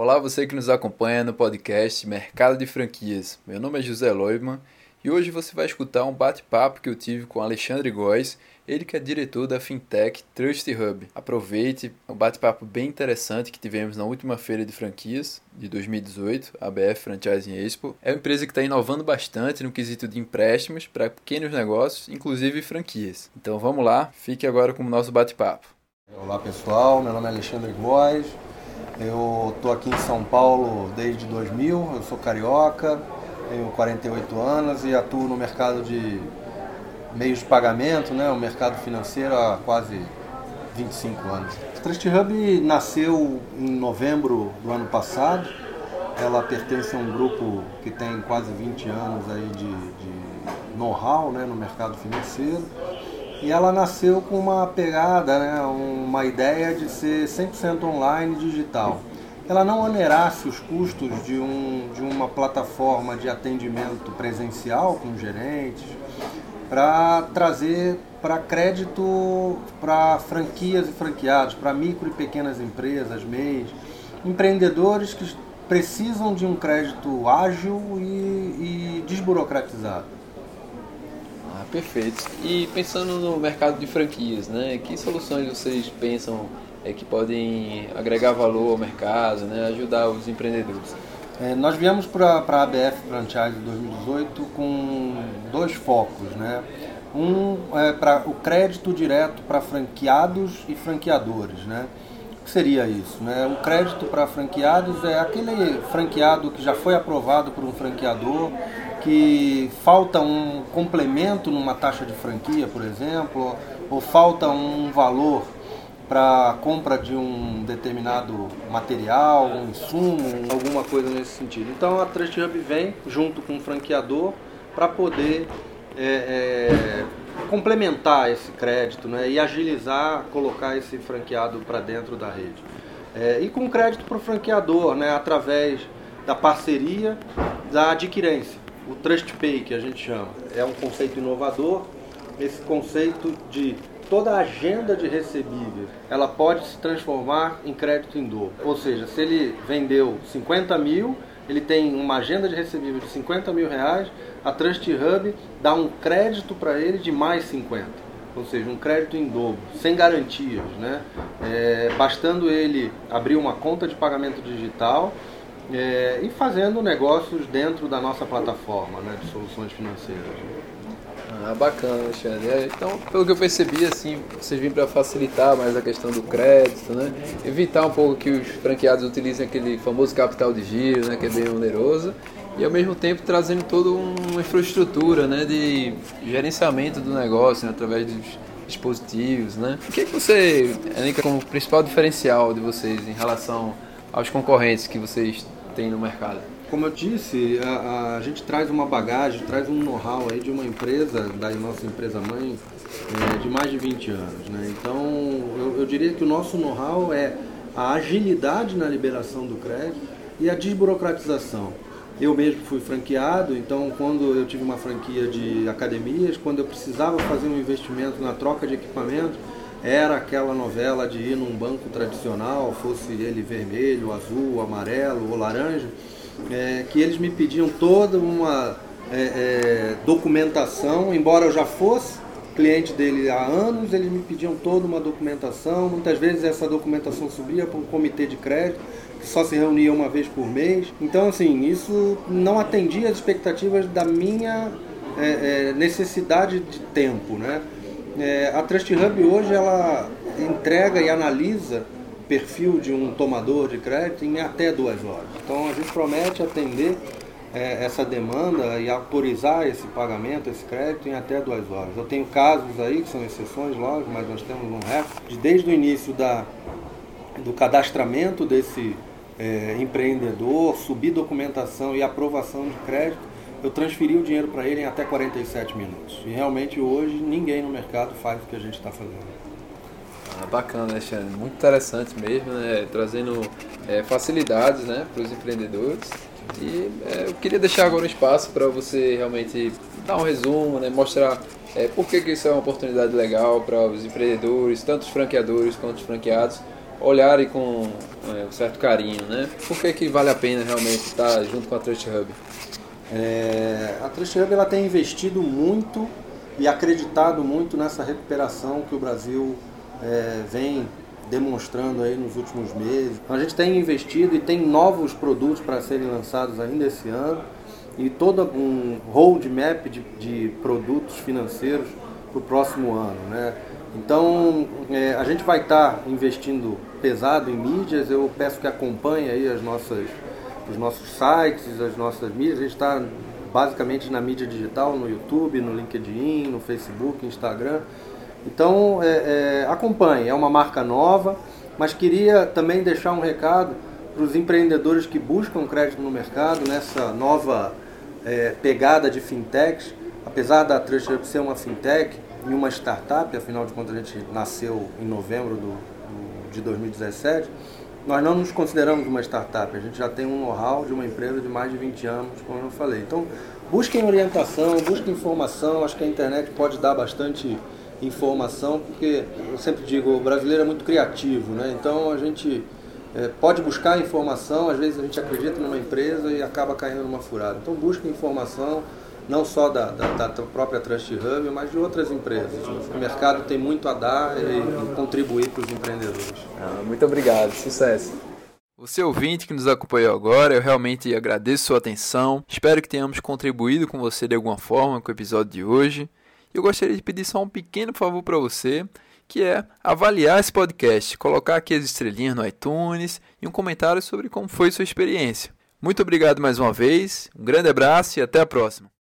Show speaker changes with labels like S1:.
S1: Olá, você que nos acompanha no podcast Mercado de Franquias. Meu nome é José Loibman e hoje você vai escutar um bate-papo que eu tive com Alexandre Góes, ele que é diretor da fintech Trust Hub. Aproveite, um bate-papo bem interessante que tivemos na última feira de franquias de 2018, a BF Franchising Expo. É uma empresa que está inovando bastante no quesito de empréstimos para pequenos negócios, inclusive franquias. Então vamos lá, fique agora com o nosso bate-papo.
S2: Olá pessoal, meu nome é Alexandre Góes, eu estou aqui em São Paulo desde 2000, eu sou carioca, tenho 48 anos e atuo no mercado de meios de pagamento, né, o mercado financeiro há quase 25 anos. A Trust Hub nasceu em novembro do ano passado. Ela pertence a um grupo que tem quase 20 anos aí de, de know-how né, no mercado financeiro. E ela nasceu com uma pegada, né, uma ideia de ser 100% online digital. Ela não onerasse os custos de, um, de uma plataforma de atendimento presencial com gerentes, para trazer para crédito para franquias e franqueados, para micro e pequenas empresas, MEIs, empreendedores que precisam de um crédito ágil e, e desburocratizado.
S1: Perfeito. E pensando no mercado de franquias, né, que soluções vocês pensam é, que podem agregar valor ao mercado, né, ajudar os empreendedores?
S2: É, nós viemos para a ABF Franchise 2018 com dois focos, né? Um é para o crédito direto para franqueados e franqueadores, né? O que seria isso? Né? O crédito para franqueados é aquele franqueado que já foi aprovado por um franqueador, que falta um complemento numa taxa de franquia, por exemplo, ou falta um valor para compra de um determinado material, um insumo, alguma coisa nesse sentido. Então a Trust Hub vem junto com o franqueador para poder é, é, complementar esse crédito né, e agilizar, colocar esse franqueado para dentro da rede. É, e com crédito para o franqueador, né, através da parceria da adquirência. O Trust Pay, que a gente chama, é um conceito inovador. Esse conceito de toda a agenda de recebíveis ela pode se transformar em crédito em dobro. Ou seja, se ele vendeu 50 mil, ele tem uma agenda de recebíveis de 50 mil reais, a Trust Hub dá um crédito para ele de mais 50. Ou seja, um crédito em dobro, sem garantias, né? É, bastando ele abrir uma conta de pagamento digital é, e fazendo negócios dentro da nossa plataforma né, de soluções financeiras.
S1: Ah, bacana, Alexandre. É, então, pelo que eu percebi, assim, vocês vêm para facilitar mais a questão do crédito, né? Evitar um pouco que os franqueados utilizem aquele famoso capital de giro, né? Que é bem oneroso. E ao mesmo tempo trazendo toda uma infraestrutura, né? De gerenciamento do negócio, né, através dos dispositivos, né? O que, é que você elenca como principal diferencial de vocês em relação aos concorrentes que vocês têm no mercado?
S2: Como eu disse, a, a gente traz uma bagagem, traz um know-how aí de uma empresa, da nossa empresa mãe, é, de mais de 20 anos. Né? Então, eu, eu diria que o nosso know-how é a agilidade na liberação do crédito e a desburocratização. Eu mesmo fui franqueado, então quando eu tive uma franquia de academias, quando eu precisava fazer um investimento na troca de equipamento, era aquela novela de ir num banco tradicional, fosse ele vermelho, azul, amarelo ou laranja, é, que eles me pediam toda uma é, é, documentação, embora eu já fosse cliente dele há anos, eles me pediam toda uma documentação. Muitas vezes essa documentação subia para um comitê de crédito que só se reunia uma vez por mês. Então, assim, isso não atendia as expectativas da minha é, é, necessidade de tempo, né? É, a Trust Hub hoje ela entrega e analisa perfil de um tomador de crédito em até duas horas. Então a gente promete atender é, essa demanda e autorizar esse pagamento, esse crédito em até duas horas. Eu tenho casos aí, que são exceções, lógico, mas nós temos um recorde, de desde o início da, do cadastramento desse é, empreendedor, subir documentação e aprovação de crédito, eu transferi o dinheiro para ele em até 47 minutos. E realmente hoje ninguém no mercado faz o que a gente está fazendo.
S1: Ah, bacana, Alexandre. Muito interessante mesmo, né? Trazendo é, facilidades né, para os empreendedores. E é, eu queria deixar agora um espaço para você realmente dar um resumo, né, mostrar é, por que, que isso é uma oportunidade legal para os empreendedores, tanto os franqueadores quanto os franqueados, olharem com é, um certo carinho, né? Por que, que vale a pena realmente estar junto com a Trust Hub?
S2: É, a Trust ela tem investido muito e acreditado muito nessa recuperação que o Brasil é, vem demonstrando aí nos últimos meses. A gente tem investido e tem novos produtos para serem lançados ainda esse ano e todo um roadmap de, de produtos financeiros para o próximo ano. Né? Então é, a gente vai estar tá investindo pesado em mídias, eu peço que acompanhe aí as nossas, os nossos sites, as nossas mídias, a gente está basicamente na mídia digital, no YouTube, no LinkedIn, no Facebook, Instagram. Então é, é, acompanhe, é uma marca nova, mas queria também deixar um recado para os empreendedores que buscam crédito no mercado nessa nova é, pegada de fintechs. Apesar da Trust ser uma fintech e uma startup, afinal de contas a gente nasceu em novembro do, do, de 2017, nós não nos consideramos uma startup, a gente já tem um know-how de uma empresa de mais de 20 anos, como eu falei. Então, busquem orientação, busquem informação, acho que a internet pode dar bastante informação, porque eu sempre digo, o brasileiro é muito criativo, né? Então a gente é, pode buscar informação, às vezes a gente acredita numa empresa e acaba caindo numa furada. Então busque informação, não só da, da, da, própria Trust Hub, mas de outras empresas. O mercado tem muito a dar e, e contribuir para os empreendedores.
S1: Ah, muito obrigado, sucesso. Você ouvinte que nos acompanhou agora, eu realmente agradeço sua atenção. Espero que tenhamos contribuído com você de alguma forma com o episódio de hoje. Eu gostaria de pedir só um pequeno favor para você, que é avaliar esse podcast, colocar aqui as estrelinhas no iTunes e um comentário sobre como foi sua experiência. Muito obrigado mais uma vez, um grande abraço e até a próxima.